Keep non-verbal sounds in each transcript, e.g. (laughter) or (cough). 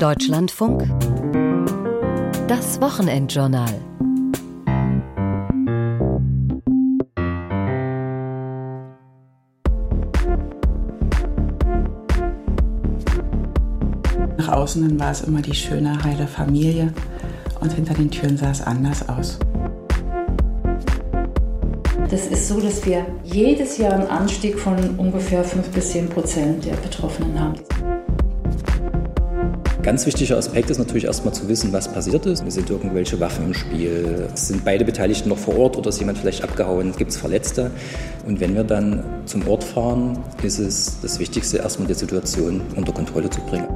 Deutschlandfunk Das Wochenendjournal Nach außen hin war es immer die schöne, heile Familie und hinter den Türen sah es anders aus. Das ist so, dass wir jedes Jahr einen Anstieg von ungefähr 5 bis 10 Prozent der Betroffenen haben. Ganz wichtiger Aspekt ist natürlich erstmal zu wissen, was passiert ist. Sind irgendwelche Waffen im Spiel? Sind beide Beteiligten noch vor Ort oder ist jemand vielleicht abgehauen? Gibt es Verletzte? Und wenn wir dann zum Ort fahren, ist es das Wichtigste, erstmal die Situation unter Kontrolle zu bringen.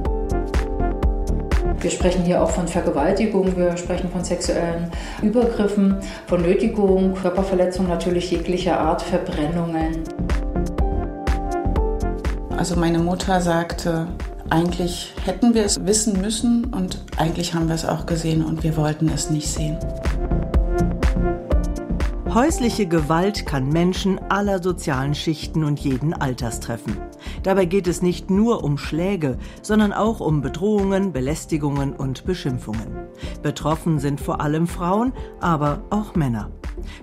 Wir sprechen hier auch von Vergewaltigung, wir sprechen von sexuellen Übergriffen, von Nötigung, Körperverletzung natürlich jeglicher Art, Verbrennungen. Also meine Mutter sagte, eigentlich hätten wir es wissen müssen und eigentlich haben wir es auch gesehen und wir wollten es nicht sehen. Häusliche Gewalt kann Menschen aller sozialen Schichten und jeden Alters treffen. Dabei geht es nicht nur um Schläge, sondern auch um Bedrohungen, Belästigungen und Beschimpfungen. Betroffen sind vor allem Frauen, aber auch Männer.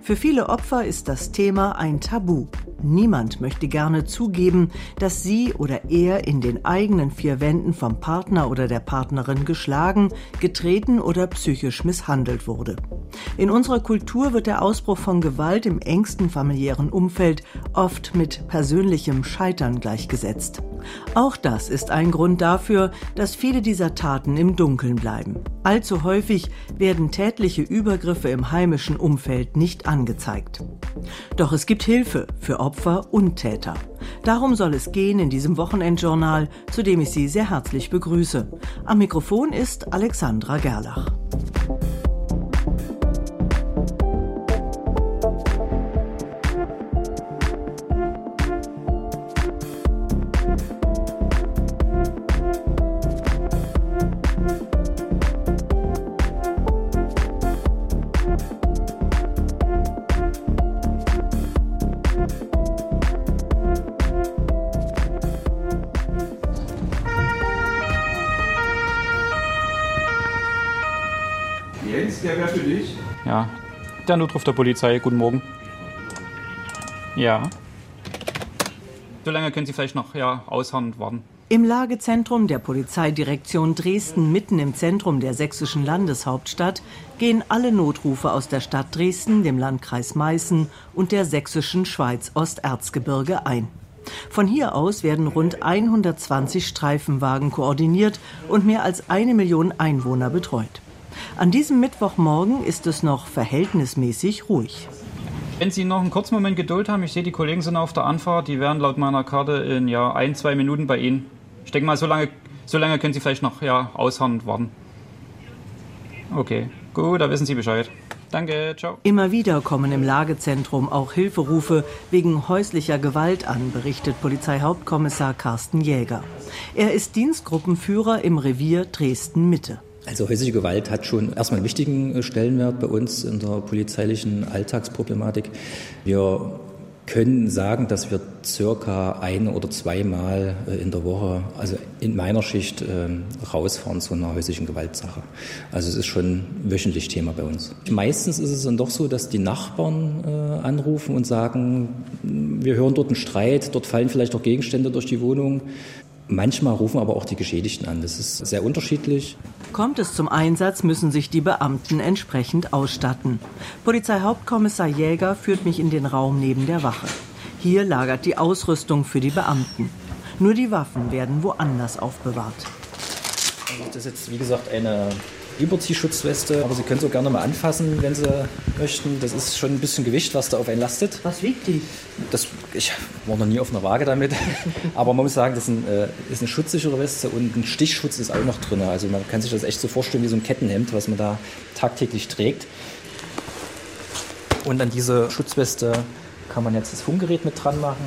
Für viele Opfer ist das Thema ein Tabu. Niemand möchte gerne zugeben, dass sie oder er in den eigenen vier Wänden vom Partner oder der Partnerin geschlagen, getreten oder psychisch misshandelt wurde. In unserer Kultur wird der Ausbruch von Gewalt im engsten familiären Umfeld oft mit persönlichem Scheitern gleichgesetzt. Auch das ist ein Grund dafür, dass viele dieser Taten im Dunkeln bleiben. Allzu häufig werden tätliche Übergriffe im heimischen Umfeld nicht angezeigt. Doch es gibt Hilfe für Opfer und Täter. Darum soll es gehen in diesem Wochenendjournal, zu dem ich Sie sehr herzlich begrüße. Am Mikrofon ist Alexandra Gerlach. Der Notruf der Polizei. Guten Morgen. Ja. So lange können Sie vielleicht noch ja, ausharren warten. Im Lagezentrum der Polizeidirektion Dresden, mitten im Zentrum der sächsischen Landeshauptstadt, gehen alle Notrufe aus der Stadt Dresden, dem Landkreis Meißen und der sächsischen Schweiz Osterzgebirge ein. Von hier aus werden rund 120 Streifenwagen koordiniert und mehr als eine Million Einwohner betreut. An diesem Mittwochmorgen ist es noch verhältnismäßig ruhig. Wenn Sie noch einen kurzen Moment Geduld haben, ich sehe, die Kollegen sind auf der Anfahrt, die wären laut meiner Karte in ja, ein, zwei Minuten bei Ihnen. Ich denke mal, so lange, so lange können Sie vielleicht noch ja, ausharren und warten. Okay, gut, da wissen Sie Bescheid. Danke, ciao. Immer wieder kommen im Lagezentrum auch Hilferufe wegen häuslicher Gewalt an, berichtet Polizeihauptkommissar Carsten Jäger. Er ist Dienstgruppenführer im Revier Dresden-Mitte. Also häusliche Gewalt hat schon erstmal einen wichtigen Stellenwert bei uns in der polizeilichen Alltagsproblematik. Wir können sagen, dass wir circa ein oder zweimal in der Woche, also in meiner Schicht, rausfahren zu einer häuslichen Gewaltsache. Also es ist schon wöchentlich Thema bei uns. Meistens ist es dann doch so, dass die Nachbarn anrufen und sagen, wir hören dort einen Streit, dort fallen vielleicht auch Gegenstände durch die Wohnung. Manchmal rufen aber auch die Geschädigten an. Das ist sehr unterschiedlich. Kommt es zum Einsatz, müssen sich die Beamten entsprechend ausstatten. Polizeihauptkommissar Jäger führt mich in den Raum neben der Wache. Hier lagert die Ausrüstung für die Beamten. Nur die Waffen werden woanders aufbewahrt. Das ist jetzt, wie gesagt, eine Überziehschutzweste, aber Sie können sie auch gerne mal anfassen, wenn Sie möchten. Das ist schon ein bisschen Gewicht, was da auf einen lastet. Was wiegt die? Das, ich war noch nie auf einer Waage damit, (laughs) aber man muss sagen, das ist, ein, äh, ist eine schutzsichere Weste und ein Stichschutz ist auch noch drin. Also man kann sich das echt so vorstellen wie so ein Kettenhemd, was man da tagtäglich trägt. Und an diese Schutzweste kann man jetzt das Funkgerät mit dran machen.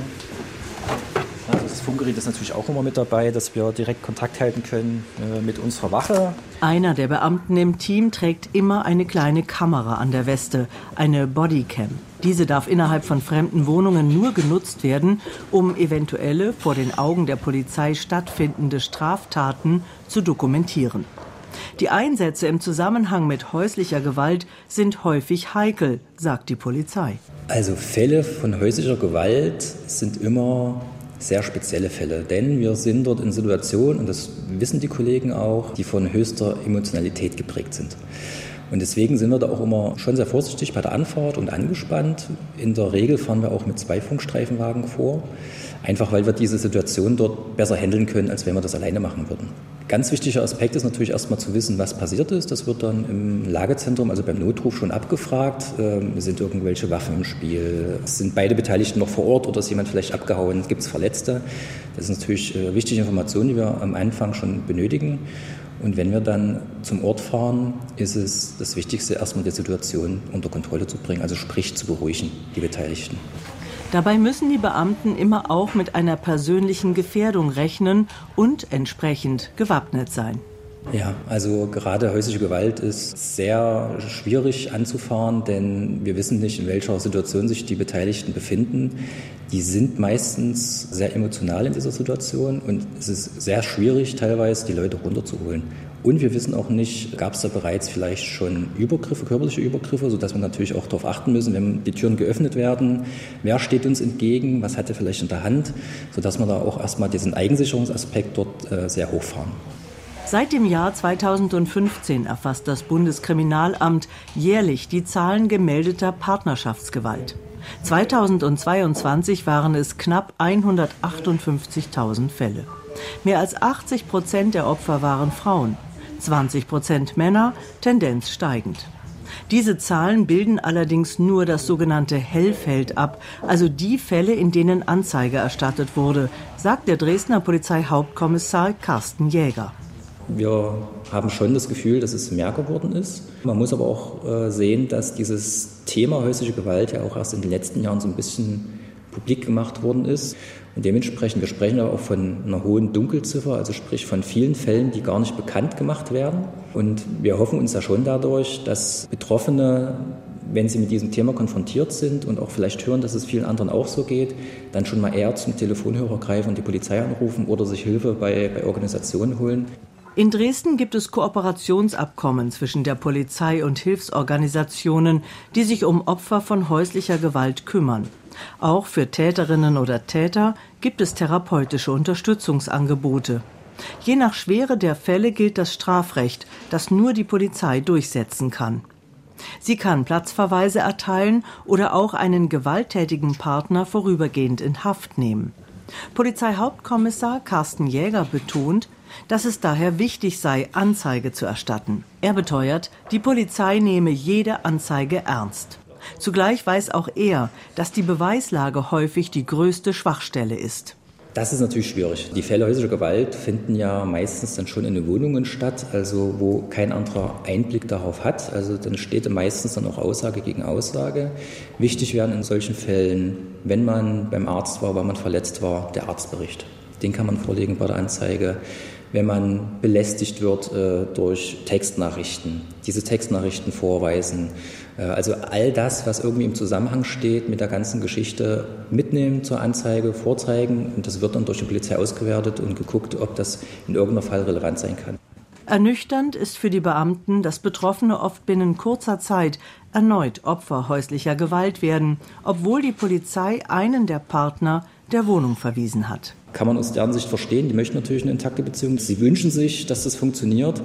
Das Funkgerät ist natürlich auch immer mit dabei, dass wir direkt Kontakt halten können äh, mit unserer Wache. Einer der Beamten im Team trägt immer eine kleine Kamera an der Weste, eine Bodycam. Diese darf innerhalb von fremden Wohnungen nur genutzt werden, um eventuelle vor den Augen der Polizei stattfindende Straftaten zu dokumentieren. Die Einsätze im Zusammenhang mit häuslicher Gewalt sind häufig heikel, sagt die Polizei. Also Fälle von häuslicher Gewalt sind immer sehr spezielle Fälle, denn wir sind dort in Situationen, und das wissen die Kollegen auch, die von höchster Emotionalität geprägt sind. Und deswegen sind wir da auch immer schon sehr vorsichtig bei der Anfahrt und angespannt. In der Regel fahren wir auch mit zwei Funkstreifenwagen vor, einfach weil wir diese Situation dort besser handeln können, als wenn wir das alleine machen würden. Ganz wichtiger Aspekt ist natürlich erstmal zu wissen, was passiert ist. Das wird dann im Lagezentrum, also beim Notruf, schon abgefragt. Ähm, sind irgendwelche Waffen im Spiel? Sind beide Beteiligten noch vor Ort oder ist jemand vielleicht abgehauen? Gibt es Verletzte? Das sind natürlich äh, wichtige Informationen, die wir am Anfang schon benötigen. Und wenn wir dann zum Ort fahren, ist es das Wichtigste, erstmal die Situation unter Kontrolle zu bringen, also sprich zu beruhigen, die Beteiligten. Dabei müssen die Beamten immer auch mit einer persönlichen Gefährdung rechnen und entsprechend gewappnet sein. Ja, also gerade häusliche Gewalt ist sehr schwierig anzufahren, denn wir wissen nicht, in welcher Situation sich die Beteiligten befinden. Die sind meistens sehr emotional in dieser Situation und es ist sehr schwierig, teilweise die Leute runterzuholen. Und wir wissen auch nicht, gab es da bereits vielleicht schon Übergriffe, körperliche Übergriffe, sodass wir natürlich auch darauf achten müssen, wenn die Türen geöffnet werden, wer steht uns entgegen, was hat er vielleicht in der Hand, sodass wir da auch erstmal diesen Eigensicherungsaspekt dort äh, sehr hochfahren. Seit dem Jahr 2015 erfasst das Bundeskriminalamt jährlich die Zahlen gemeldeter Partnerschaftsgewalt. 2022 waren es knapp 158.000 Fälle. Mehr als 80 Prozent der Opfer waren Frauen, 20 Prozent Männer, Tendenz steigend. Diese Zahlen bilden allerdings nur das sogenannte Hellfeld ab, also die Fälle, in denen Anzeige erstattet wurde, sagt der Dresdner Polizeihauptkommissar Carsten Jäger. Wir haben schon das Gefühl, dass es mehr geworden ist. Man muss aber auch äh, sehen, dass dieses Thema häusliche Gewalt ja auch erst in den letzten Jahren so ein bisschen publik gemacht worden ist. Und dementsprechend, wir sprechen aber auch von einer hohen Dunkelziffer, also sprich von vielen Fällen, die gar nicht bekannt gemacht werden. Und wir hoffen uns ja schon dadurch, dass Betroffene, wenn sie mit diesem Thema konfrontiert sind und auch vielleicht hören, dass es vielen anderen auch so geht, dann schon mal eher zum Telefonhörer greifen und die Polizei anrufen oder sich Hilfe bei, bei Organisationen holen. In Dresden gibt es Kooperationsabkommen zwischen der Polizei und Hilfsorganisationen, die sich um Opfer von häuslicher Gewalt kümmern. Auch für Täterinnen oder Täter gibt es therapeutische Unterstützungsangebote. Je nach Schwere der Fälle gilt das Strafrecht, das nur die Polizei durchsetzen kann. Sie kann Platzverweise erteilen oder auch einen gewalttätigen Partner vorübergehend in Haft nehmen. Polizeihauptkommissar Carsten Jäger betont, dass es daher wichtig sei, Anzeige zu erstatten. Er beteuert, die Polizei nehme jede Anzeige ernst. Zugleich weiß auch er, dass die Beweislage häufig die größte Schwachstelle ist. Das ist natürlich schwierig. Die Fälle häuslicher Gewalt finden ja meistens dann schon in den Wohnungen statt, also wo kein anderer Einblick darauf hat. Also dann steht meistens dann auch Aussage gegen Aussage. Wichtig wären in solchen Fällen, wenn man beim Arzt war, weil man verletzt war, der Arztbericht. Den kann man vorlegen bei der Anzeige wenn man belästigt wird äh, durch Textnachrichten, diese Textnachrichten vorweisen. Äh, also all das, was irgendwie im Zusammenhang steht mit der ganzen Geschichte, mitnehmen zur Anzeige, vorzeigen und das wird dann durch die Polizei ausgewertet und geguckt, ob das in irgendeiner Fall relevant sein kann. Ernüchternd ist für die Beamten, dass Betroffene oft binnen kurzer Zeit erneut Opfer häuslicher Gewalt werden, obwohl die Polizei einen der Partner der Wohnung verwiesen hat kann man aus deren Sicht verstehen. Die möchten natürlich eine intakte Beziehung. Sie wünschen sich, dass das funktioniert.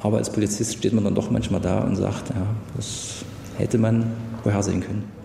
Aber als Polizist steht man dann doch manchmal da und sagt, ja, das hätte man vorhersehen können.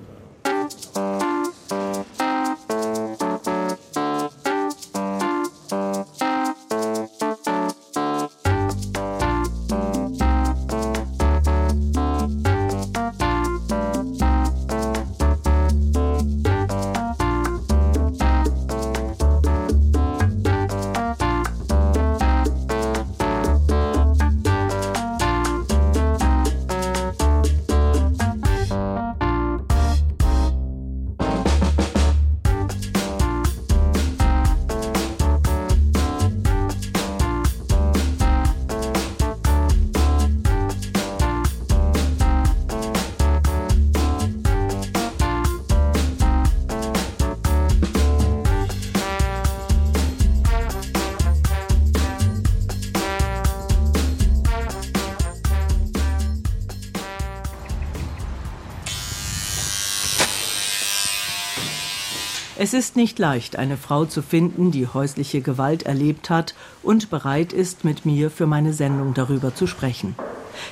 Es ist nicht leicht, eine Frau zu finden, die häusliche Gewalt erlebt hat und bereit ist, mit mir für meine Sendung darüber zu sprechen.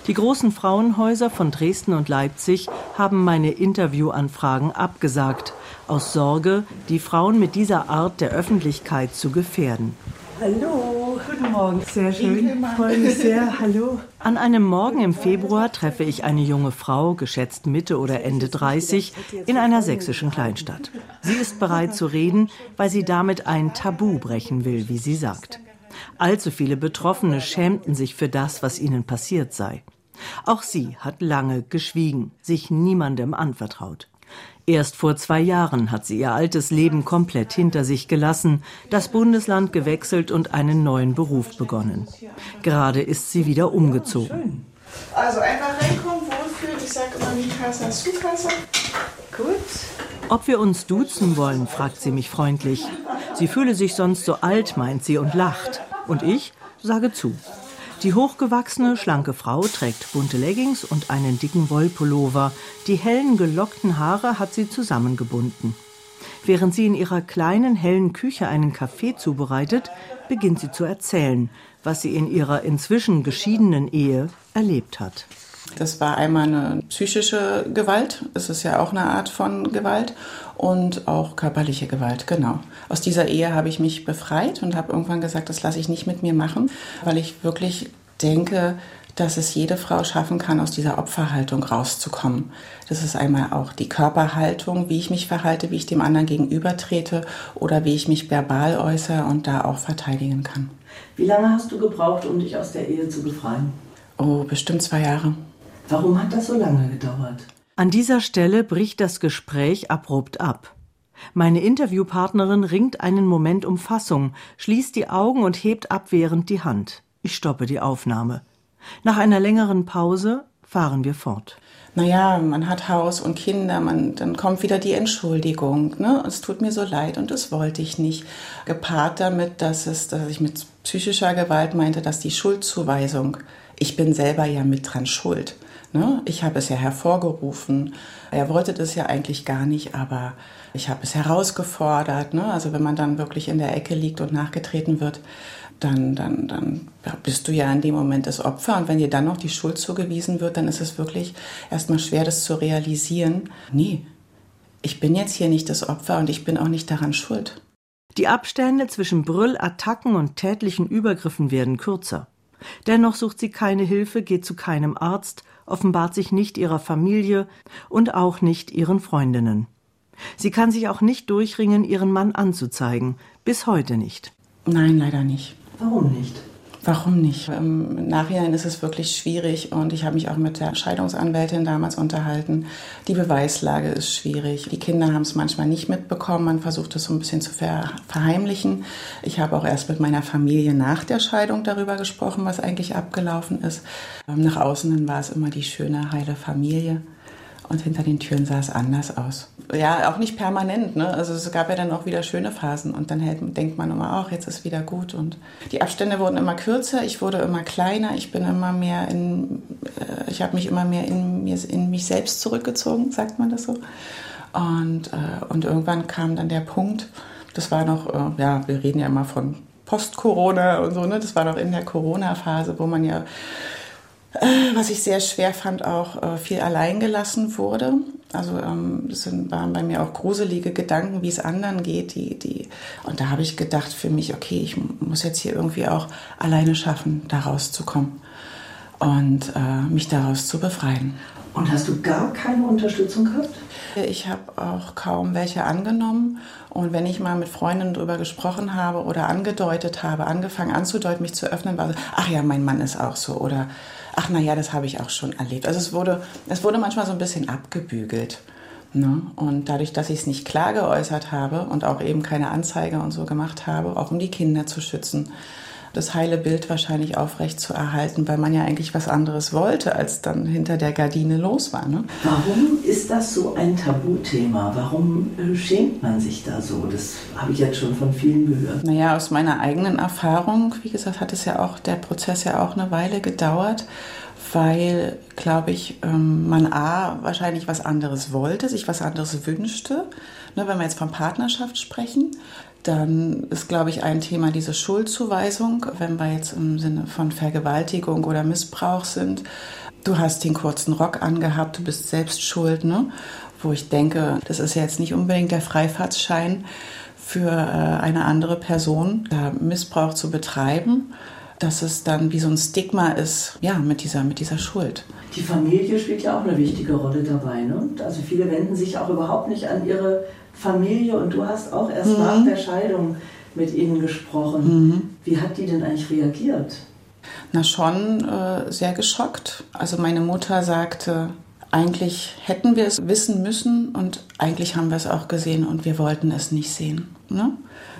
Die großen Frauenhäuser von Dresden und Leipzig haben meine Interviewanfragen abgesagt, aus Sorge, die Frauen mit dieser Art der Öffentlichkeit zu gefährden. Hallo, guten Morgen. Sehr schön. Freue mich sehr. Hallo. An einem Morgen im Februar treffe ich eine junge Frau, geschätzt Mitte oder Ende 30, in einer sächsischen Kleinstadt. Sie ist bereit zu reden, weil sie damit ein Tabu brechen will, wie sie sagt. Allzu viele Betroffene schämten sich für das, was ihnen passiert sei. Auch sie hat lange geschwiegen, sich niemandem anvertraut. Erst vor zwei Jahren hat sie ihr altes Leben komplett hinter sich gelassen, das Bundesland gewechselt und einen neuen Beruf begonnen. Gerade ist sie wieder umgezogen. Also einfach reinkommen, wohlfühlen. Ich sage immer wie Casa su Casa. Gut. Ob wir uns duzen wollen, fragt sie mich freundlich. Sie fühle sich sonst so alt, meint sie und lacht. Und ich sage zu. Die hochgewachsene, schlanke Frau trägt bunte Leggings und einen dicken Wollpullover. Die hellen, gelockten Haare hat sie zusammengebunden. Während sie in ihrer kleinen, hellen Küche einen Kaffee zubereitet, beginnt sie zu erzählen, was sie in ihrer inzwischen geschiedenen Ehe erlebt hat. Das war einmal eine psychische Gewalt, es ist ja auch eine Art von Gewalt und auch körperliche Gewalt, genau. Aus dieser Ehe habe ich mich befreit und habe irgendwann gesagt, das lasse ich nicht mit mir machen, weil ich wirklich denke, dass es jede Frau schaffen kann, aus dieser Opferhaltung rauszukommen. Das ist einmal auch die Körperhaltung, wie ich mich verhalte, wie ich dem anderen gegenübertrete oder wie ich mich verbal äußere und da auch verteidigen kann. Wie lange hast du gebraucht, um dich aus der Ehe zu befreien? Oh, bestimmt zwei Jahre. Warum hat das so lange gedauert? An dieser Stelle bricht das Gespräch abrupt ab. Meine Interviewpartnerin ringt einen Moment um Fassung, schließt die Augen und hebt abwehrend die Hand. Ich stoppe die Aufnahme. Nach einer längeren Pause fahren wir fort. Naja, man hat Haus und Kinder, man, dann kommt wieder die Entschuldigung. Ne? Es tut mir so leid und das wollte ich nicht. Gepaart damit, dass, es, dass ich mit psychischer Gewalt meinte, dass die Schuldzuweisung, ich bin selber ja mit dran schuld. Ne? Ich habe es ja hervorgerufen. Er wollte das ja eigentlich gar nicht, aber ich habe es herausgefordert. Ne? Also wenn man dann wirklich in der Ecke liegt und nachgetreten wird, dann, dann, dann bist du ja in dem Moment das Opfer. Und wenn dir dann noch die Schuld zugewiesen wird, dann ist es wirklich erstmal schwer, das zu realisieren. Nee, ich bin jetzt hier nicht das Opfer und ich bin auch nicht daran schuld. Die Abstände zwischen Brüllattacken und tätlichen Übergriffen werden kürzer. Dennoch sucht sie keine Hilfe, geht zu keinem Arzt, offenbart sich nicht ihrer Familie und auch nicht ihren Freundinnen. Sie kann sich auch nicht durchringen, ihren Mann anzuzeigen, bis heute nicht. Nein, leider nicht. Warum nicht? Warum nicht? Im Nachhinein ist es wirklich schwierig und ich habe mich auch mit der Scheidungsanwältin damals unterhalten. Die Beweislage ist schwierig. Die Kinder haben es manchmal nicht mitbekommen. Man versucht es so ein bisschen zu verheimlichen. Ich habe auch erst mit meiner Familie nach der Scheidung darüber gesprochen, was eigentlich abgelaufen ist. Nach außen hin war es immer die schöne, heile Familie und hinter den Türen sah es anders aus. Ja, auch nicht permanent. Ne? Also es gab ja dann auch wieder schöne Phasen und dann hält, denkt man immer, ach, jetzt ist wieder gut. Und die Abstände wurden immer kürzer, ich wurde immer kleiner, ich bin immer mehr in, äh, ich habe mich immer mehr in, in mich selbst zurückgezogen, sagt man das so. Und, äh, und irgendwann kam dann der Punkt, das war noch, äh, ja, wir reden ja immer von Post-Corona und so, ne? das war noch in der Corona-Phase, wo man ja was ich sehr schwer fand, auch äh, viel allein gelassen wurde. Also ähm, das waren bei mir auch gruselige Gedanken, wie es anderen geht. Die, die, und da habe ich gedacht für mich, okay, ich muss jetzt hier irgendwie auch alleine schaffen, da rauszukommen und äh, mich daraus zu befreien. Und hast du gar keine Unterstützung gehabt? Ich habe auch kaum welche angenommen. Und wenn ich mal mit Freundinnen darüber gesprochen habe oder angedeutet habe, angefangen anzudeuten, mich zu öffnen, war so, ach ja, mein Mann ist auch so. Oder ach na ja, das habe ich auch schon erlebt. Also es wurde, es wurde manchmal so ein bisschen abgebügelt. Ne? Und dadurch, dass ich es nicht klar geäußert habe und auch eben keine Anzeige und so gemacht habe, auch um die Kinder zu schützen, das heile Bild wahrscheinlich aufrecht zu erhalten, weil man ja eigentlich was anderes wollte, als dann hinter der Gardine los war. Ne? Warum ist das so ein Tabuthema? Warum äh, schämt man sich da so? Das habe ich jetzt schon von vielen gehört. Naja, aus meiner eigenen Erfahrung, wie gesagt, hat es ja auch, der Prozess ja auch eine Weile gedauert weil, glaube ich, ähm, man A, wahrscheinlich was anderes wollte, sich was anderes wünschte. Ne, wenn wir jetzt von Partnerschaft sprechen, dann ist, glaube ich, ein Thema diese Schuldzuweisung, wenn wir jetzt im Sinne von Vergewaltigung oder Missbrauch sind. Du hast den kurzen Rock angehabt, du bist selbst schuld, ne? Wo ich denke, das ist ja jetzt nicht unbedingt der Freifahrtsschein für äh, eine andere Person, da Missbrauch zu betreiben, dass es dann wie so ein Stigma ist, ja, mit dieser, mit dieser Schuld. Die Familie spielt ja auch eine wichtige Rolle dabei. Ne? Also viele wenden sich auch überhaupt nicht an ihre Familie und du hast auch erst mhm. nach der Scheidung mit ihnen gesprochen. Mhm. Wie hat die denn eigentlich reagiert? Na schon äh, sehr geschockt. Also meine Mutter sagte, eigentlich hätten wir es wissen müssen und eigentlich haben wir es auch gesehen und wir wollten es nicht sehen. Ne?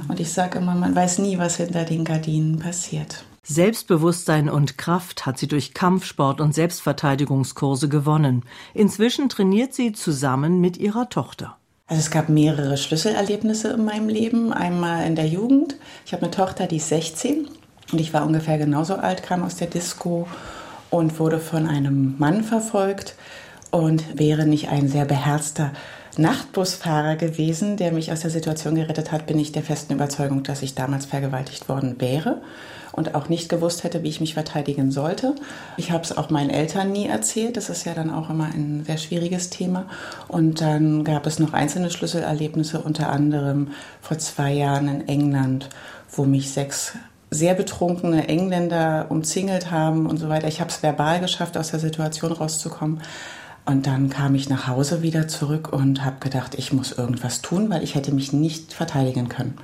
Und ich sage immer, man weiß nie, was hinter den Gardinen passiert. Selbstbewusstsein und Kraft hat sie durch Kampfsport und Selbstverteidigungskurse gewonnen. Inzwischen trainiert sie zusammen mit ihrer Tochter. Also es gab mehrere Schlüsselerlebnisse in meinem Leben. Einmal in der Jugend. Ich habe eine Tochter, die ist 16 und ich war ungefähr genauso alt, kam aus der Disco und wurde von einem Mann verfolgt und wäre nicht ein sehr beherzter Nachtbusfahrer gewesen, der mich aus der Situation gerettet hat, bin ich der festen Überzeugung, dass ich damals vergewaltigt worden wäre und auch nicht gewusst hätte, wie ich mich verteidigen sollte. Ich habe es auch meinen Eltern nie erzählt. Das ist ja dann auch immer ein sehr schwieriges Thema. Und dann gab es noch einzelne Schlüsselerlebnisse, unter anderem vor zwei Jahren in England, wo mich sechs sehr betrunkene Engländer umzingelt haben und so weiter. Ich habe es verbal geschafft, aus der Situation rauszukommen. Und dann kam ich nach Hause wieder zurück und habe gedacht, ich muss irgendwas tun, weil ich hätte mich nicht verteidigen können.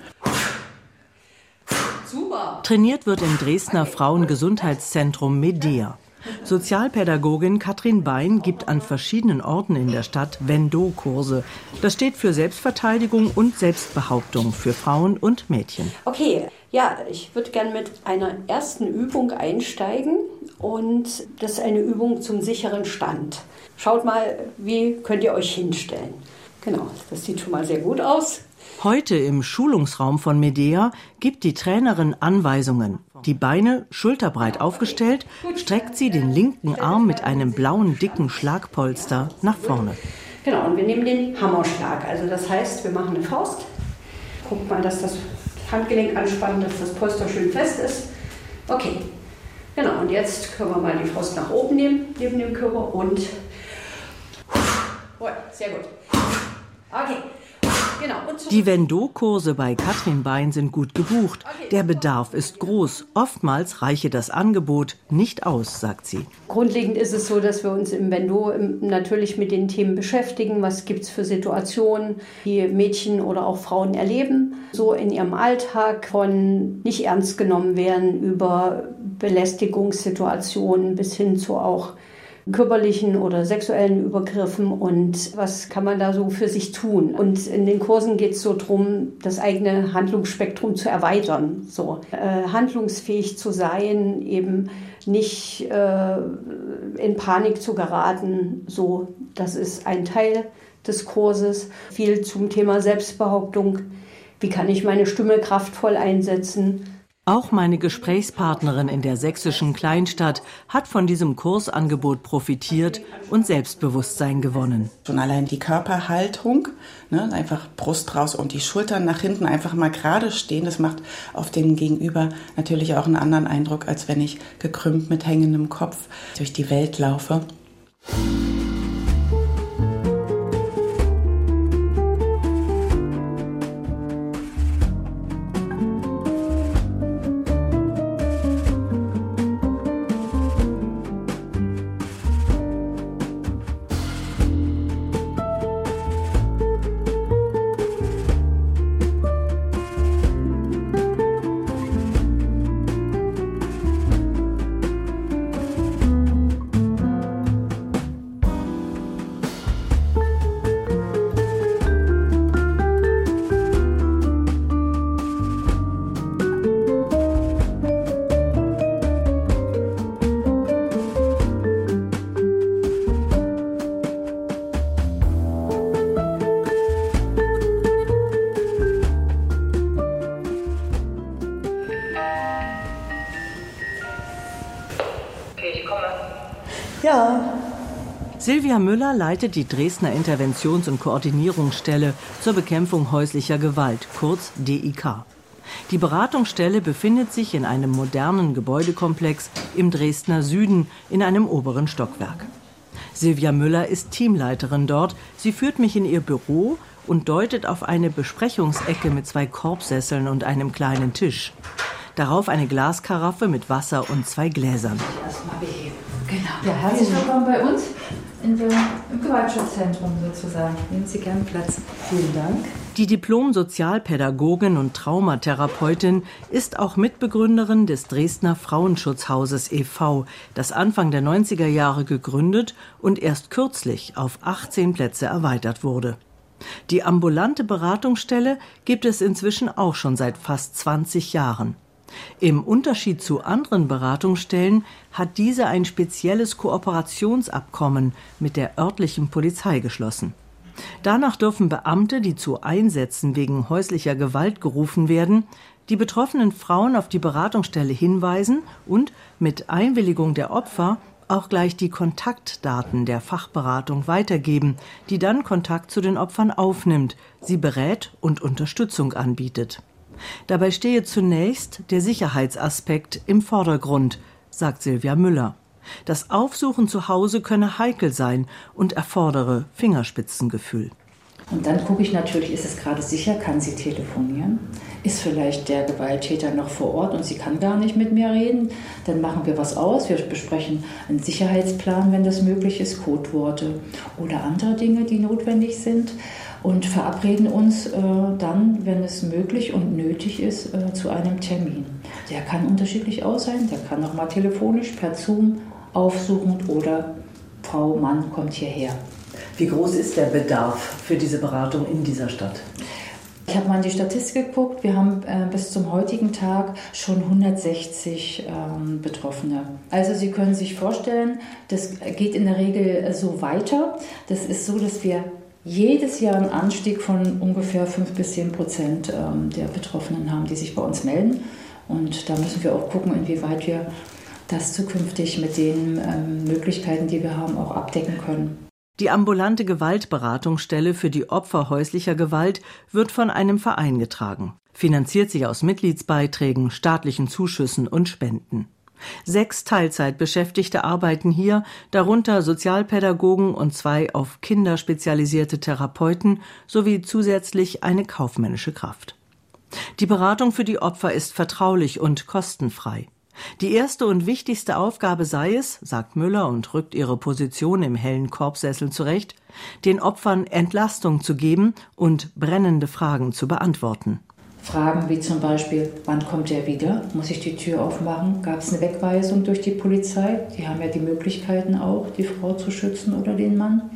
Super. Trainiert wird im Dresdner Frauengesundheitszentrum Medea. Sozialpädagogin Katrin Bein gibt an verschiedenen Orten in der Stadt Vendo-Kurse. Das steht für Selbstverteidigung und Selbstbehauptung für Frauen und Mädchen. Okay, ja, ich würde gerne mit einer ersten Übung einsteigen und das ist eine Übung zum sicheren Stand. Schaut mal, wie könnt ihr euch hinstellen. Genau, das sieht schon mal sehr gut aus. Heute im Schulungsraum von Medea gibt die Trainerin Anweisungen. Die Beine schulterbreit aufgestellt, streckt sie den linken Arm mit einem blauen dicken Schlagpolster nach vorne. Genau, und wir nehmen den Hammerschlag. Also das heißt, wir machen eine Faust. Guckt mal, dass das Handgelenk anspannen, dass das Polster schön fest ist. Okay, genau. Und jetzt können wir mal die Faust nach oben nehmen, neben dem Körper und sehr gut. Okay. Genau. Die Vendo-Kurse bei Katrin Bein sind gut gebucht. Der Bedarf ist groß. Oftmals reiche das Angebot nicht aus, sagt sie. Grundlegend ist es so, dass wir uns im Vendo natürlich mit den Themen beschäftigen. Was gibt es für Situationen, die Mädchen oder auch Frauen erleben, so in ihrem Alltag von nicht ernst genommen werden über Belästigungssituationen bis hin zu auch körperlichen oder sexuellen Übergriffen und was kann man da so für sich tun. Und in den Kursen geht es so darum, das eigene Handlungsspektrum zu erweitern, so äh, handlungsfähig zu sein, eben nicht äh, in Panik zu geraten. So, das ist ein Teil des Kurses. Viel zum Thema Selbstbehauptung. Wie kann ich meine Stimme kraftvoll einsetzen? Auch meine Gesprächspartnerin in der sächsischen Kleinstadt hat von diesem Kursangebot profitiert und Selbstbewusstsein gewonnen. Schon allein die Körperhaltung, ne, einfach Brust raus und die Schultern nach hinten einfach mal gerade stehen, das macht auf dem Gegenüber natürlich auch einen anderen Eindruck, als wenn ich gekrümmt mit hängendem Kopf durch die Welt laufe. Silvia Müller leitet die Dresdner Interventions- und Koordinierungsstelle zur Bekämpfung häuslicher Gewalt, kurz DIK. Die Beratungsstelle befindet sich in einem modernen Gebäudekomplex im Dresdner Süden in einem oberen Stockwerk. Silvia Müller ist Teamleiterin dort. Sie führt mich in ihr Büro und deutet auf eine Besprechungsecke mit zwei Korbsesseln und einem kleinen Tisch. Darauf eine Glaskaraffe mit Wasser und zwei Gläsern. Genau. Ja, herzlich willkommen bei uns in der, im Gewaltschutzzentrum sozusagen. Nehmen Sie gerne Platz. Vielen Dank. Die Diplom-Sozialpädagogin und Traumatherapeutin ist auch Mitbegründerin des Dresdner Frauenschutzhauses e.V., das Anfang der 90er Jahre gegründet und erst kürzlich auf 18 Plätze erweitert wurde. Die ambulante Beratungsstelle gibt es inzwischen auch schon seit fast 20 Jahren. Im Unterschied zu anderen Beratungsstellen hat diese ein spezielles Kooperationsabkommen mit der örtlichen Polizei geschlossen. Danach dürfen Beamte, die zu Einsätzen wegen häuslicher Gewalt gerufen werden, die betroffenen Frauen auf die Beratungsstelle hinweisen und mit Einwilligung der Opfer auch gleich die Kontaktdaten der Fachberatung weitergeben, die dann Kontakt zu den Opfern aufnimmt, sie berät und Unterstützung anbietet. Dabei stehe zunächst der Sicherheitsaspekt im Vordergrund, sagt Silvia Müller. Das Aufsuchen zu Hause könne heikel sein und erfordere Fingerspitzengefühl. Und dann gucke ich natürlich, ist es gerade sicher, kann sie telefonieren? Ist vielleicht der Gewalttäter noch vor Ort und sie kann gar nicht mit mir reden? Dann machen wir was aus. Wir besprechen einen Sicherheitsplan, wenn das möglich ist, Codeworte oder andere Dinge, die notwendig sind und verabreden uns äh, dann, wenn es möglich und nötig ist, äh, zu einem Termin. Der kann unterschiedlich aussehen, der kann auch mal telefonisch per Zoom aufsuchend oder Frau Mann kommt hierher. Wie groß ist der Bedarf für diese Beratung in dieser Stadt? Ich habe mal in die Statistik geguckt. Wir haben äh, bis zum heutigen Tag schon 160 ähm, Betroffene. Also Sie können sich vorstellen, das geht in der Regel so weiter. Das ist so, dass wir jedes Jahr einen Anstieg von ungefähr 5 bis 10 Prozent ähm, der Betroffenen haben, die sich bei uns melden. Und da müssen wir auch gucken, inwieweit wir das zukünftig mit den ähm, Möglichkeiten, die wir haben, auch abdecken können. Die ambulante Gewaltberatungsstelle für die Opfer häuslicher Gewalt wird von einem Verein getragen, finanziert sich aus Mitgliedsbeiträgen, staatlichen Zuschüssen und Spenden. Sechs Teilzeitbeschäftigte arbeiten hier, darunter Sozialpädagogen und zwei auf Kinder spezialisierte Therapeuten sowie zusätzlich eine kaufmännische Kraft. Die Beratung für die Opfer ist vertraulich und kostenfrei. Die erste und wichtigste Aufgabe sei es, sagt Müller und rückt ihre Position im hellen Korbsessel zurecht, den Opfern Entlastung zu geben und brennende Fragen zu beantworten. Fragen wie zum Beispiel, wann kommt er wieder? Muss ich die Tür aufmachen? Gab es eine Wegweisung durch die Polizei? Die haben ja die Möglichkeiten auch, die Frau zu schützen oder den Mann.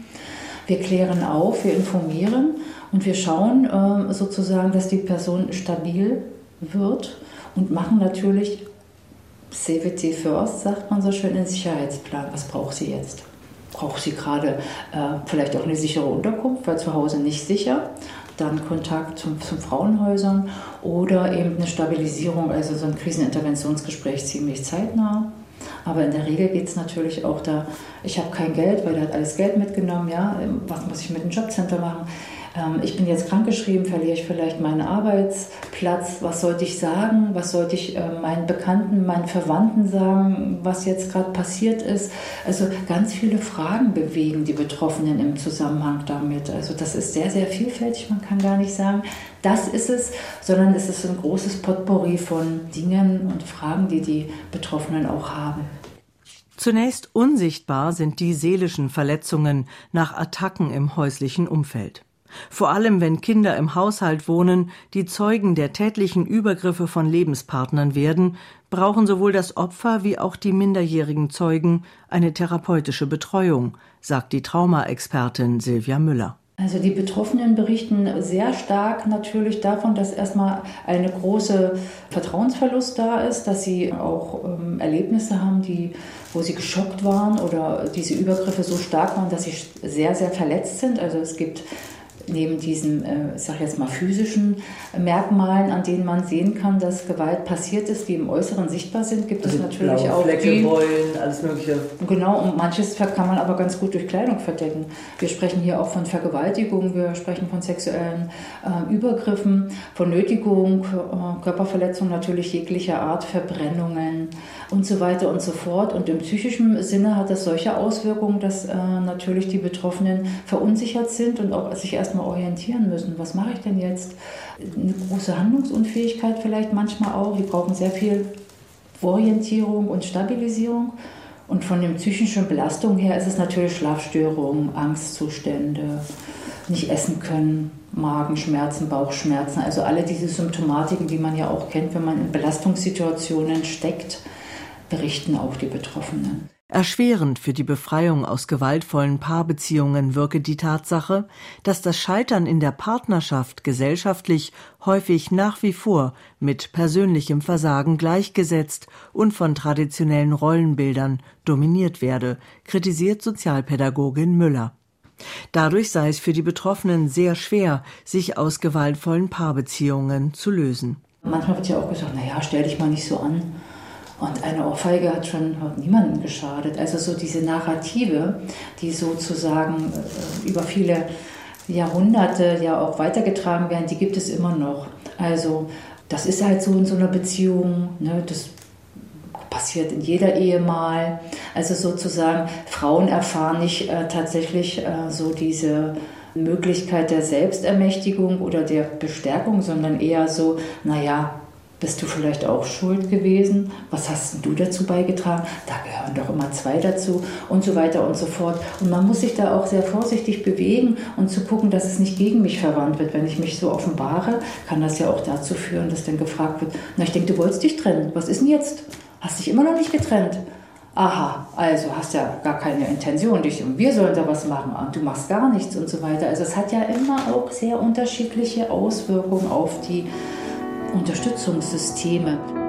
Wir klären auf, wir informieren und wir schauen äh, sozusagen, dass die Person stabil wird und machen natürlich Safety First, sagt man so schön, einen Sicherheitsplan. Was braucht sie jetzt? Braucht sie gerade äh, vielleicht auch eine sichere Unterkunft, weil zu Hause nicht sicher? Dann Kontakt zum, zum Frauenhäusern oder eben eine Stabilisierung, also so ein Kriseninterventionsgespräch ziemlich zeitnah. Aber in der Regel geht es natürlich auch da, ich habe kein Geld, weil der hat alles Geld mitgenommen, ja, was muss ich mit dem Jobcenter machen? Ähm, ich bin jetzt krankgeschrieben, verliere ich vielleicht meinen Arbeitsplatz, was sollte ich sagen, was sollte ich äh, meinen Bekannten, meinen Verwandten sagen, was jetzt gerade passiert ist. Also ganz viele Fragen bewegen die Betroffenen im Zusammenhang damit. Also das ist sehr, sehr vielfältig, man kann gar nicht sagen, das ist es, sondern es ist ein großes Potpourri von Dingen und Fragen, die die Betroffenen auch haben. Zunächst unsichtbar sind die seelischen Verletzungen nach Attacken im häuslichen Umfeld. Vor allem, wenn Kinder im Haushalt wohnen, die Zeugen der tätlichen Übergriffe von Lebenspartnern werden, brauchen sowohl das Opfer wie auch die minderjährigen Zeugen eine therapeutische Betreuung, sagt die Traumaexpertin Silvia Müller. Also die Betroffenen berichten sehr stark natürlich davon, dass erstmal eine große Vertrauensverlust da ist, dass sie auch ähm, Erlebnisse haben, die, wo sie geschockt waren oder diese Übergriffe so stark waren, dass sie sehr, sehr verletzt sind. Also es gibt neben diesen, äh, sag jetzt mal, physischen Merkmalen, an denen man sehen kann, dass Gewalt passiert ist, die im Äußeren sichtbar sind, gibt also es natürlich auch Flecke, die, Beulen, alles Mögliche. Genau, und manches kann man aber ganz gut durch Kleidung verdecken. Wir sprechen hier auch von Vergewaltigung, wir sprechen von sexuellen äh, Übergriffen, von Nötigung, äh, Körperverletzung natürlich jeglicher Art, Verbrennungen und so weiter und so fort. Und im psychischen Sinne hat das solche Auswirkungen, dass äh, natürlich die Betroffenen verunsichert sind und auch sich erstmal orientieren müssen. Was mache ich denn jetzt? Eine große Handlungsunfähigkeit vielleicht manchmal auch. Die brauchen sehr viel Orientierung und Stabilisierung. Und von den psychischen Belastungen her ist es natürlich Schlafstörungen, Angstzustände, nicht essen können, Magenschmerzen, Bauchschmerzen, also alle diese Symptomatiken, die man ja auch kennt, wenn man in Belastungssituationen steckt, berichten auch die Betroffenen. Erschwerend für die Befreiung aus gewaltvollen Paarbeziehungen wirke die Tatsache, dass das Scheitern in der Partnerschaft gesellschaftlich häufig nach wie vor mit persönlichem Versagen gleichgesetzt und von traditionellen Rollenbildern dominiert werde, kritisiert Sozialpädagogin Müller. Dadurch sei es für die Betroffenen sehr schwer, sich aus gewaltvollen Paarbeziehungen zu lösen. Manchmal wird ja auch gesagt, naja, stell dich mal nicht so an. Und eine Ohrfeige hat schon niemandem geschadet. Also so diese Narrative, die sozusagen äh, über viele Jahrhunderte ja auch weitergetragen werden, die gibt es immer noch. Also das ist halt so in so einer Beziehung, ne, das passiert in jeder Ehe mal. Also sozusagen, Frauen erfahren nicht äh, tatsächlich äh, so diese Möglichkeit der Selbstermächtigung oder der Bestärkung, sondern eher so, naja, bist du vielleicht auch schuld gewesen? Was hast du dazu beigetragen? Da gehören doch immer zwei dazu und so weiter und so fort. Und man muss sich da auch sehr vorsichtig bewegen und zu gucken, dass es nicht gegen mich verwandt wird. Wenn ich mich so offenbare, kann das ja auch dazu führen, dass dann gefragt wird, na, ich denke, du wolltest dich trennen. Was ist denn jetzt? Hast dich immer noch nicht getrennt? Aha, also hast ja gar keine Intention, dich und wir sollen da was machen und du machst gar nichts und so weiter. Also es hat ja immer auch sehr unterschiedliche Auswirkungen auf die Unterstützungssysteme.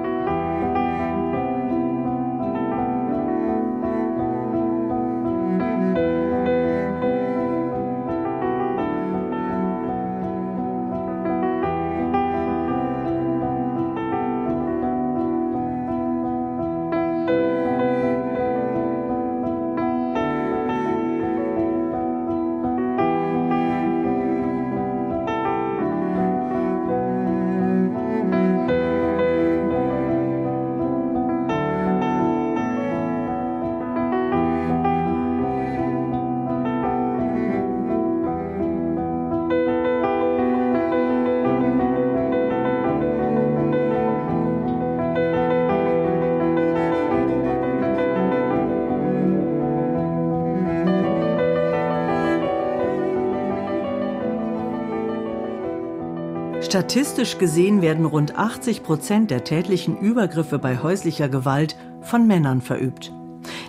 Statistisch gesehen werden rund 80 Prozent der tätlichen Übergriffe bei häuslicher Gewalt von Männern verübt.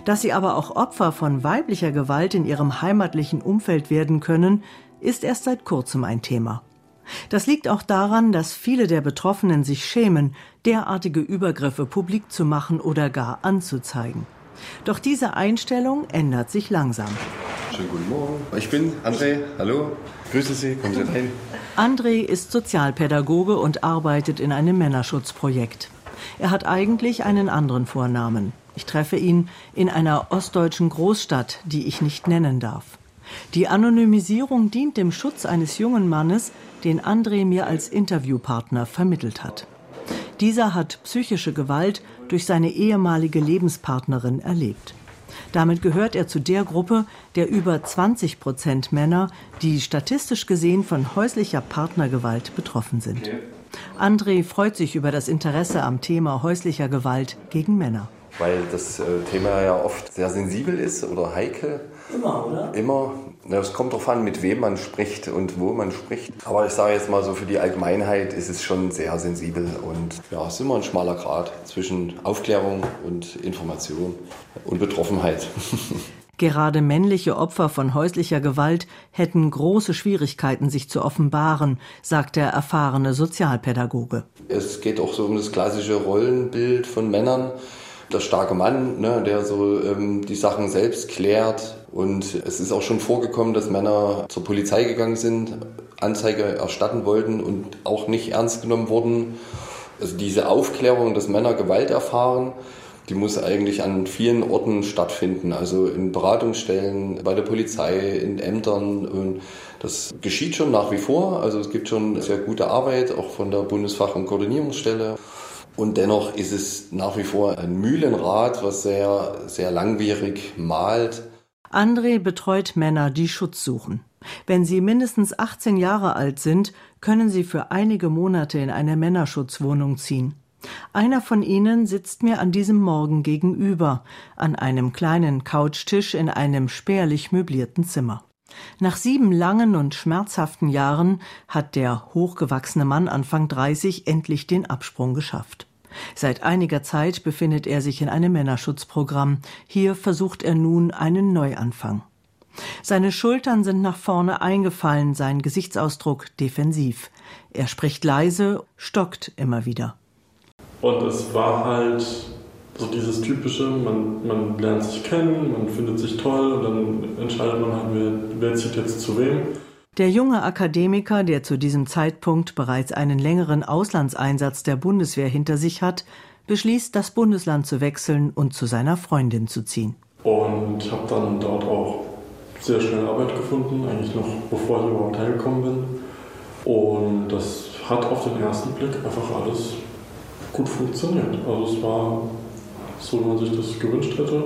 Dass sie aber auch Opfer von weiblicher Gewalt in ihrem heimatlichen Umfeld werden können, ist erst seit kurzem ein Thema. Das liegt auch daran, dass viele der Betroffenen sich schämen, derartige Übergriffe publik zu machen oder gar anzuzeigen. Doch diese Einstellung ändert sich langsam. Schönen guten Morgen. Ich bin André. Hallo. Grüße Sie. Kommen Sie rein. André ist Sozialpädagoge und arbeitet in einem Männerschutzprojekt. Er hat eigentlich einen anderen Vornamen. Ich treffe ihn in einer ostdeutschen Großstadt, die ich nicht nennen darf. Die Anonymisierung dient dem Schutz eines jungen Mannes, den André mir als Interviewpartner vermittelt hat. Dieser hat psychische Gewalt durch seine ehemalige Lebenspartnerin erlebt. Damit gehört er zu der Gruppe der über 20 Prozent Männer, die statistisch gesehen von häuslicher Partnergewalt betroffen sind. André freut sich über das Interesse am Thema häuslicher Gewalt gegen Männer. Weil das äh, Thema ja oft sehr sensibel ist oder heikel. Immer, oder? Immer. Es kommt darauf an, mit wem man spricht und wo man spricht. Aber ich sage jetzt mal so, für die Allgemeinheit ist es schon sehr sensibel und ja, es ist immer ein schmaler Grad zwischen Aufklärung und Information und Betroffenheit. (laughs) Gerade männliche Opfer von häuslicher Gewalt hätten große Schwierigkeiten, sich zu offenbaren, sagt der erfahrene Sozialpädagoge. Es geht auch so um das klassische Rollenbild von Männern der starke Mann, ne, der so ähm, die Sachen selbst klärt. Und es ist auch schon vorgekommen, dass Männer zur Polizei gegangen sind, Anzeige erstatten wollten und auch nicht ernst genommen wurden. Also diese Aufklärung, dass Männer Gewalt erfahren, die muss eigentlich an vielen Orten stattfinden. Also in Beratungsstellen, bei der Polizei, in Ämtern. Und das geschieht schon nach wie vor. Also es gibt schon sehr gute Arbeit, auch von der Bundesfach- und Koordinierungsstelle. Und dennoch ist es nach wie vor ein Mühlenrad, was sehr, sehr langwierig malt. André betreut Männer, die Schutz suchen. Wenn sie mindestens 18 Jahre alt sind, können sie für einige Monate in eine Männerschutzwohnung ziehen. Einer von ihnen sitzt mir an diesem Morgen gegenüber, an einem kleinen Couchtisch in einem spärlich möblierten Zimmer. Nach sieben langen und schmerzhaften Jahren hat der hochgewachsene Mann Anfang 30 endlich den Absprung geschafft. Seit einiger Zeit befindet er sich in einem Männerschutzprogramm. Hier versucht er nun einen Neuanfang. Seine Schultern sind nach vorne eingefallen, sein Gesichtsausdruck defensiv. Er spricht leise, stockt immer wieder. Und es war halt so dieses typische, man, man lernt sich kennen, man findet sich toll und dann entscheidet man wer, wer zieht jetzt zu wem. Der junge Akademiker, der zu diesem Zeitpunkt bereits einen längeren Auslandseinsatz der Bundeswehr hinter sich hat, beschließt, das Bundesland zu wechseln und zu seiner Freundin zu ziehen. Und habe dann dort auch sehr schnell Arbeit gefunden, eigentlich noch bevor ich überhaupt hergekommen bin. Und das hat auf den ersten Blick einfach alles gut funktioniert. Also es war so, wie man sich das gewünscht hätte.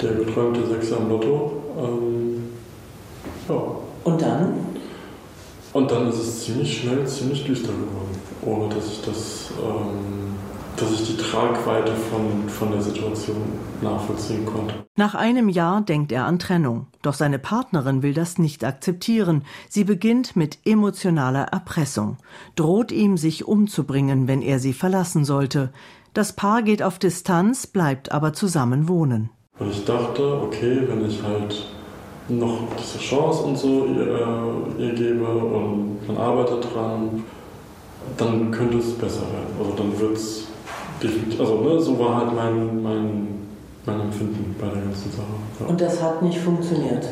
Der geträumte Sechser im Lotto. Ähm, ja. Und dann? Und dann ist es ziemlich schnell, ziemlich düster geworden, ohne dass ich das, ähm, dass ich die Tragweite von, von der Situation nachvollziehen konnte. Nach einem Jahr denkt er an Trennung. Doch seine Partnerin will das nicht akzeptieren. Sie beginnt mit emotionaler Erpressung, droht ihm, sich umzubringen, wenn er sie verlassen sollte. Das Paar geht auf Distanz, bleibt aber zusammen wohnen. Und ich dachte, okay, wenn ich halt noch diese Chance und so ihr, ihr gebe und man arbeitet dran, dann könnte es besser werden. Also dann wird es definitiv, also ne, so war halt mein, mein, mein Empfinden bei der ganzen Sache. Ja. Und das hat nicht funktioniert?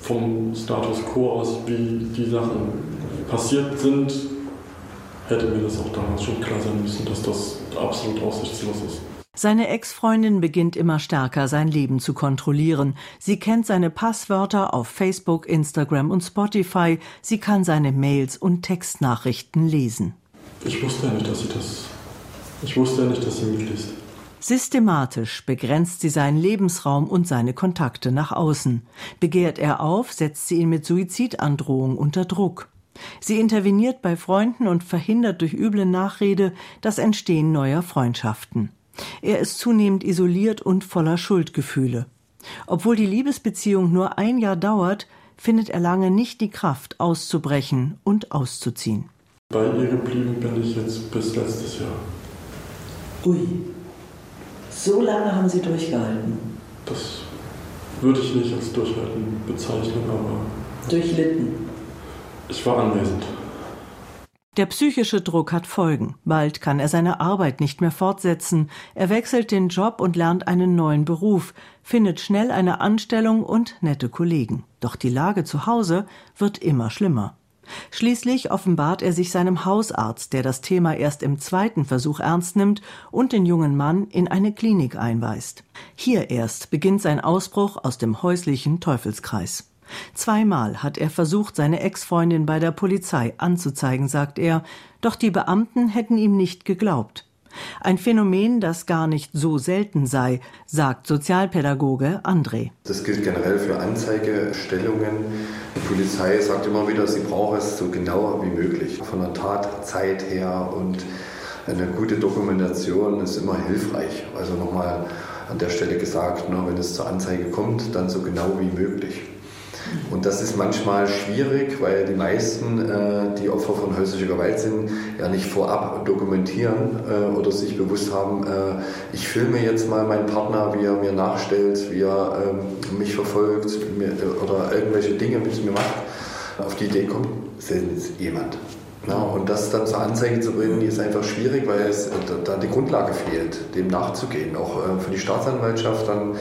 Vom Status quo aus, wie die Sachen passiert sind, hätte mir das auch damals schon klar sein müssen, dass das absolut aussichtslos ist. Seine Ex-Freundin beginnt immer stärker sein Leben zu kontrollieren. Sie kennt seine Passwörter auf Facebook, Instagram und Spotify. Sie kann seine Mails und Textnachrichten lesen. Ich wusste ja nicht, dass sie das. Ich wusste ja nicht, dass sie mitliest. Systematisch begrenzt sie seinen Lebensraum und seine Kontakte nach außen. Begehrt er auf, setzt sie ihn mit Suizidandrohung unter Druck. Sie interveniert bei Freunden und verhindert durch üble Nachrede das Entstehen neuer Freundschaften. Er ist zunehmend isoliert und voller Schuldgefühle. Obwohl die Liebesbeziehung nur ein Jahr dauert, findet er lange nicht die Kraft, auszubrechen und auszuziehen. Bei ihr geblieben bin ich jetzt bis letztes Jahr. Ui, so lange haben Sie durchgehalten? Das würde ich nicht als Durchhalten bezeichnen, aber. Durchlitten. Ich war anwesend. Der psychische Druck hat Folgen. Bald kann er seine Arbeit nicht mehr fortsetzen. Er wechselt den Job und lernt einen neuen Beruf, findet schnell eine Anstellung und nette Kollegen. Doch die Lage zu Hause wird immer schlimmer. Schließlich offenbart er sich seinem Hausarzt, der das Thema erst im zweiten Versuch ernst nimmt und den jungen Mann in eine Klinik einweist. Hier erst beginnt sein Ausbruch aus dem häuslichen Teufelskreis. Zweimal hat er versucht, seine Ex-Freundin bei der Polizei anzuzeigen, sagt er, doch die Beamten hätten ihm nicht geglaubt. Ein Phänomen, das gar nicht so selten sei, sagt Sozialpädagoge André. Das gilt generell für Anzeigestellungen. Die Polizei sagt immer wieder, sie braucht es so genau wie möglich. Von der Tatzeit her und eine gute Dokumentation ist immer hilfreich. Also nochmal an der Stelle gesagt, nur wenn es zur Anzeige kommt, dann so genau wie möglich. Und das ist manchmal schwierig, weil die meisten, äh, die Opfer von häuslicher Gewalt sind, ja nicht vorab dokumentieren äh, oder sich bewusst haben, äh, ich filme jetzt mal meinen Partner, wie er mir nachstellt, wie er ähm, mich verfolgt oder irgendwelche Dinge mit mir macht. Auf die Idee kommt selten jemand. Ja, und das dann zur Anzeige zu bringen, ist einfach schwierig, weil es da die Grundlage fehlt, dem nachzugehen. Auch äh, für die Staatsanwaltschaft dann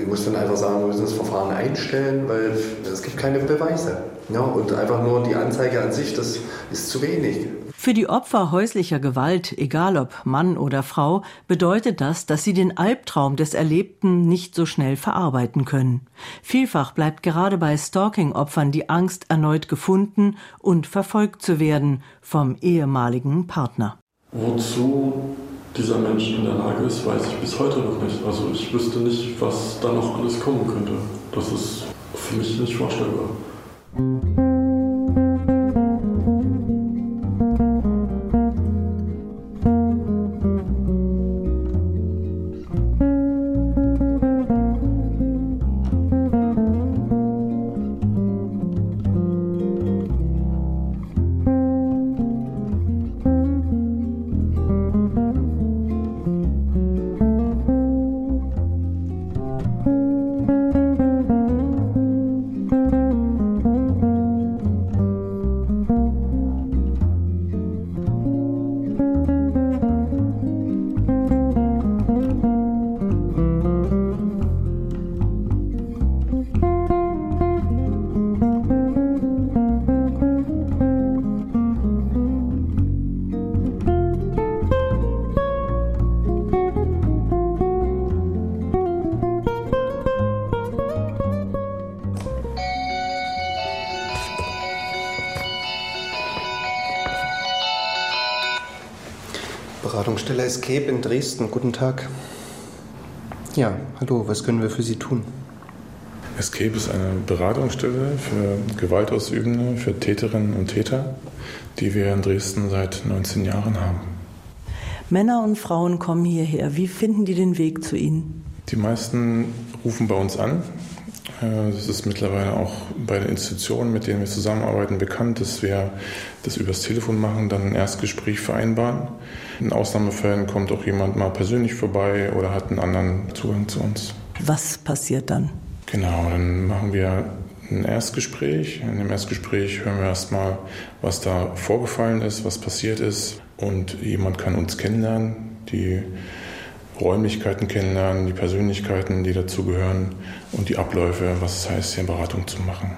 ich muss dann einfach sagen, wir müssen das Verfahren einstellen, weil es gibt keine Beweise. Ja, und einfach nur die Anzeige an sich, das ist zu wenig. Für die Opfer häuslicher Gewalt, egal ob Mann oder Frau, bedeutet das, dass sie den Albtraum des Erlebten nicht so schnell verarbeiten können. Vielfach bleibt gerade bei Stalking-Opfern die Angst, erneut gefunden und verfolgt zu werden vom ehemaligen Partner. Wozu dieser Mensch in der Lage ist, weiß ich bis heute noch nicht. Also ich wüsste nicht, was da noch alles kommen könnte. Das ist für mich nicht vorstellbar. Dresden. Guten Tag. Ja, hallo, was können wir für Sie tun? Escape ist eine Beratungsstelle für Gewaltausübende, für Täterinnen und Täter, die wir in Dresden seit 19 Jahren haben. Männer und Frauen kommen hierher. Wie finden die den Weg zu Ihnen? Die meisten rufen bei uns an. Es ist mittlerweile auch bei den Institutionen, mit denen wir zusammenarbeiten, bekannt, dass wir das übers Telefon machen, dann ein Erstgespräch vereinbaren. In Ausnahmefällen kommt auch jemand mal persönlich vorbei oder hat einen anderen Zugang zu uns. Was passiert dann? Genau, dann machen wir ein Erstgespräch. In dem Erstgespräch hören wir erstmal, was da vorgefallen ist, was passiert ist. Und jemand kann uns kennenlernen, die Räumlichkeiten kennenlernen, die Persönlichkeiten, die dazugehören und die Abläufe, was es heißt, hier Beratung zu machen.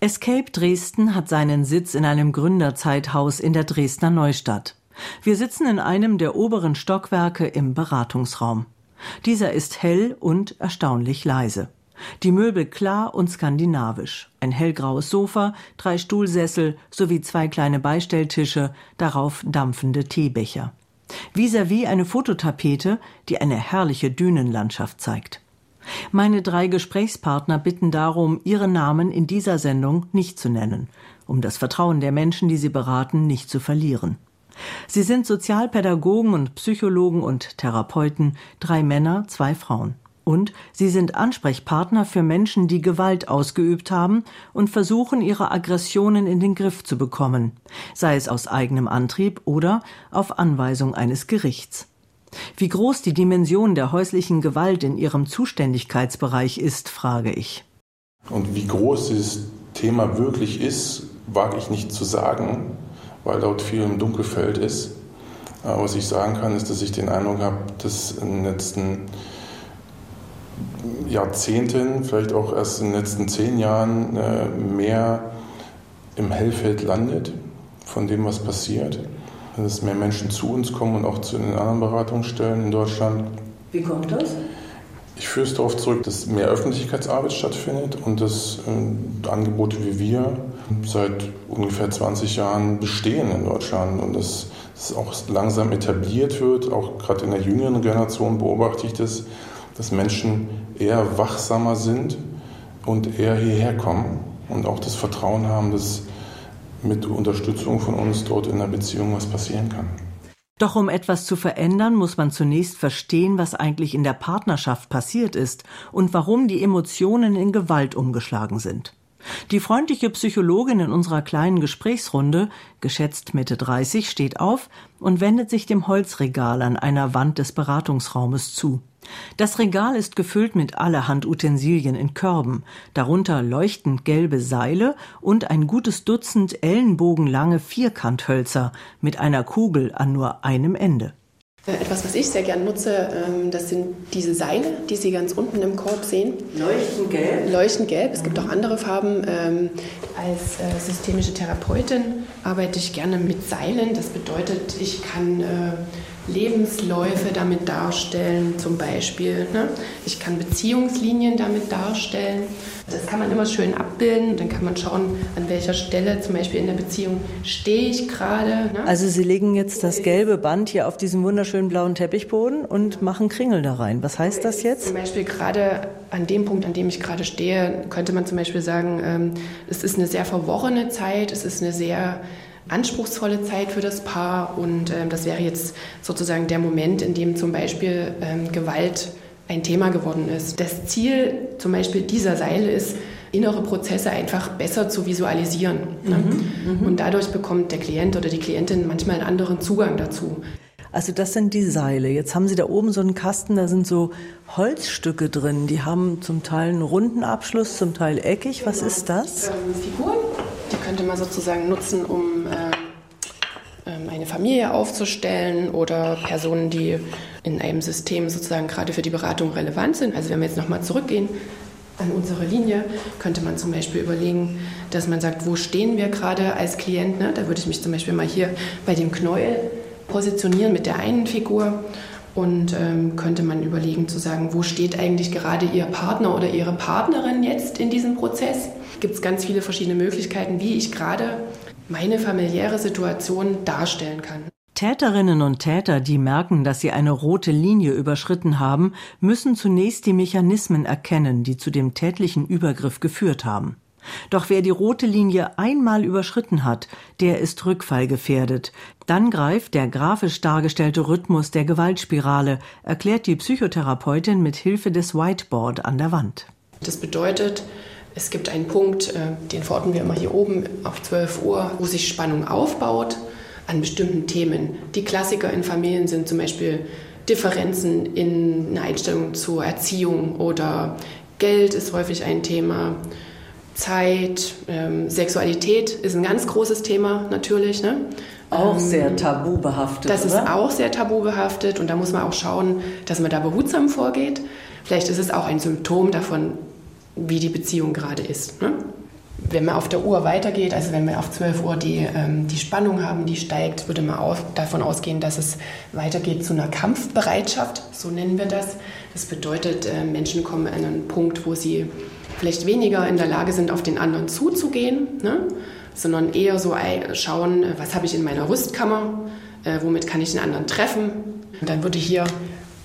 Escape Dresden hat seinen Sitz in einem Gründerzeithaus in der Dresdner Neustadt. Wir sitzen in einem der oberen Stockwerke im Beratungsraum. Dieser ist hell und erstaunlich leise. Die Möbel klar und skandinavisch. Ein hellgraues Sofa, drei Stuhlsessel sowie zwei kleine Beistelltische, darauf dampfende Teebecher. Vis-à-vis -vis eine Fototapete, die eine herrliche Dünenlandschaft zeigt. Meine drei Gesprächspartner bitten darum, ihre Namen in dieser Sendung nicht zu nennen, um das Vertrauen der Menschen, die sie beraten, nicht zu verlieren. Sie sind Sozialpädagogen und Psychologen und Therapeuten, drei Männer, zwei Frauen. Und sie sind Ansprechpartner für Menschen, die Gewalt ausgeübt haben und versuchen, ihre Aggressionen in den Griff zu bekommen, sei es aus eigenem Antrieb oder auf Anweisung eines Gerichts. Wie groß die Dimension der häuslichen Gewalt in ihrem Zuständigkeitsbereich ist, frage ich. Und wie groß dieses Thema wirklich ist, wage ich nicht zu sagen, weil dort viel im Dunkelfeld ist. Aber was ich sagen kann, ist, dass ich den Eindruck habe, dass in den letzten Jahrzehnten, vielleicht auch erst in den letzten zehn Jahren, äh, mehr im Hellfeld landet von dem, was passiert. Dass mehr Menschen zu uns kommen und auch zu den anderen Beratungsstellen in Deutschland. Wie kommt das? Ich führe es darauf zurück, dass mehr Öffentlichkeitsarbeit stattfindet und dass äh, Angebote wie wir seit ungefähr 20 Jahren bestehen in Deutschland und dass es auch langsam etabliert wird. Auch gerade in der jüngeren Generation beobachte ich das, dass Menschen eher wachsamer sind und eher hierher kommen und auch das Vertrauen haben, dass mit Unterstützung von uns dort in der Beziehung was passieren kann. Doch um etwas zu verändern, muss man zunächst verstehen, was eigentlich in der Partnerschaft passiert ist und warum die Emotionen in Gewalt umgeschlagen sind. Die freundliche Psychologin in unserer kleinen Gesprächsrunde, geschätzt Mitte 30, steht auf und wendet sich dem Holzregal an einer Wand des Beratungsraumes zu. Das Regal ist gefüllt mit allerhand Utensilien in Körben, darunter leuchtend gelbe Seile und ein gutes Dutzend ellenbogenlange Vierkanthölzer mit einer Kugel an nur einem Ende. Äh, etwas, was ich sehr gern nutze, ähm, das sind diese Seile, die Sie ganz unten im Korb sehen. Leuchtend gelb? Leuchtend gelb. Es gibt auch andere Farben. Ähm, als äh, systemische Therapeutin arbeite ich gerne mit Seilen. Das bedeutet, ich kann äh, Lebensläufe damit darstellen, zum Beispiel. Ne? Ich kann Beziehungslinien damit darstellen. Das kann man immer schön abbilden. Dann kann man schauen, an welcher Stelle zum Beispiel in der Beziehung stehe ich gerade. Ne? Also Sie legen jetzt das gelbe Band hier auf diesen wunderschönen blauen Teppichboden und machen Kringel da rein. Was heißt das jetzt? Zum Beispiel gerade an dem Punkt, an dem ich gerade stehe, könnte man zum Beispiel sagen, ähm, es ist eine sehr verworrene Zeit, es ist eine sehr anspruchsvolle Zeit für das Paar und äh, das wäre jetzt sozusagen der Moment, in dem zum Beispiel ähm, Gewalt ein Thema geworden ist. Das Ziel zum Beispiel dieser Seile ist, innere Prozesse einfach besser zu visualisieren. Ne? Mhm, mhm. und dadurch bekommt der Klient oder die Klientin manchmal einen anderen Zugang dazu. Also das sind die Seile. Jetzt haben Sie da oben so einen Kasten, da sind so Holzstücke drin. Die haben zum Teil einen runden Abschluss, zum Teil eckig. Was genau. ist das? Ähm, Figuren die könnte man sozusagen nutzen, um äh, eine Familie aufzustellen oder Personen, die in einem System sozusagen gerade für die Beratung relevant sind. Also wenn wir jetzt nochmal zurückgehen an unsere Linie, könnte man zum Beispiel überlegen, dass man sagt, wo stehen wir gerade als Klient? Ne? Da würde ich mich zum Beispiel mal hier bei dem Knäuel positionieren mit der einen Figur und ähm, könnte man überlegen zu sagen, wo steht eigentlich gerade Ihr Partner oder Ihre Partnerin jetzt in diesem Prozess? Gibt es ganz viele verschiedene Möglichkeiten, wie ich gerade meine familiäre Situation darstellen kann. Täterinnen und Täter, die merken, dass sie eine rote Linie überschritten haben, müssen zunächst die Mechanismen erkennen, die zu dem tätlichen Übergriff geführt haben. Doch wer die rote Linie einmal überschritten hat, der ist rückfallgefährdet. Dann greift der grafisch dargestellte Rhythmus der Gewaltspirale, erklärt die Psychotherapeutin mit Hilfe des Whiteboard an der Wand. Das bedeutet, es gibt einen Punkt, äh, den verorten wir immer hier oben auf 12 Uhr, wo sich Spannung aufbaut an bestimmten Themen. Die Klassiker in Familien sind zum Beispiel Differenzen in einer Einstellung zur Erziehung oder Geld ist häufig ein Thema. Zeit, ähm, Sexualität ist ein ganz großes Thema natürlich. Ne? Auch ähm, sehr tabu behaftet. Das oder? ist auch sehr tabu behaftet und da muss man auch schauen, dass man da behutsam vorgeht. Vielleicht ist es auch ein Symptom davon, wie die Beziehung gerade ist. Ne? Wenn man auf der Uhr weitergeht, also wenn wir auf 12 Uhr die, ähm, die Spannung haben, die steigt, würde man auch davon ausgehen, dass es weitergeht zu einer Kampfbereitschaft, so nennen wir das. Das bedeutet, äh, Menschen kommen an einen Punkt, wo sie vielleicht weniger in der Lage sind, auf den anderen zuzugehen, ne? sondern eher so schauen, was habe ich in meiner Rüstkammer, äh, womit kann ich den anderen treffen. Und dann würde hier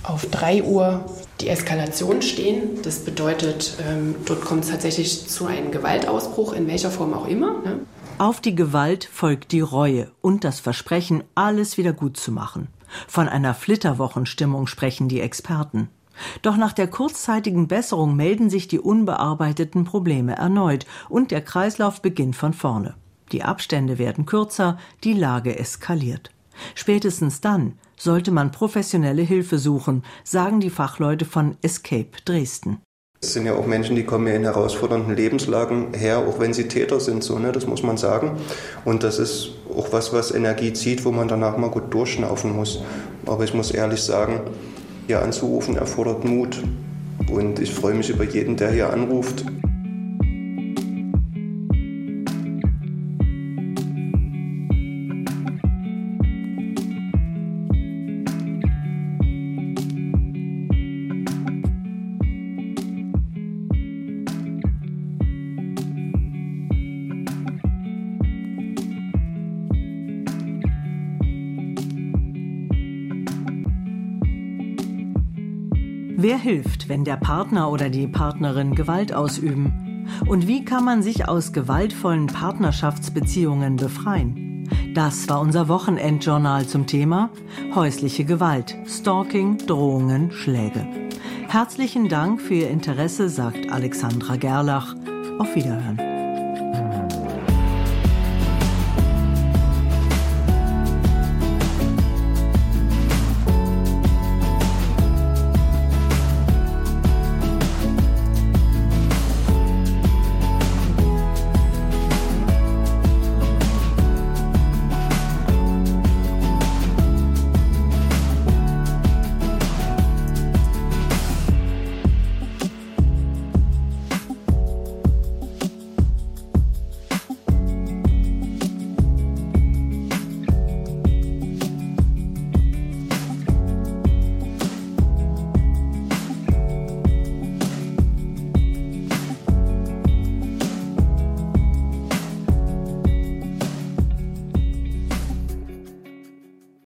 auf 3 Uhr die Eskalation stehen. Das bedeutet, ähm, dort kommt es tatsächlich zu einem Gewaltausbruch, in welcher Form auch immer. Ne? Auf die Gewalt folgt die Reue und das Versprechen, alles wieder gut zu machen. Von einer Flitterwochenstimmung sprechen die Experten. Doch nach der kurzzeitigen Besserung melden sich die unbearbeiteten Probleme erneut und der Kreislauf beginnt von vorne. Die Abstände werden kürzer, die Lage eskaliert. Spätestens dann sollte man professionelle Hilfe suchen, sagen die Fachleute von Escape Dresden. Es sind ja auch Menschen, die kommen ja in herausfordernden Lebenslagen her, auch wenn sie Täter sind, so, ne? das muss man sagen. Und das ist auch was, was Energie zieht, wo man danach mal gut durchschnaufen muss. Aber ich muss ehrlich sagen, hier anzurufen erfordert Mut. Und ich freue mich über jeden, der hier anruft. Wer hilft, wenn der Partner oder die Partnerin Gewalt ausüben? Und wie kann man sich aus gewaltvollen Partnerschaftsbeziehungen befreien? Das war unser Wochenendjournal zum Thema häusliche Gewalt, Stalking, Drohungen, Schläge. Herzlichen Dank für Ihr Interesse, sagt Alexandra Gerlach. Auf Wiederhören.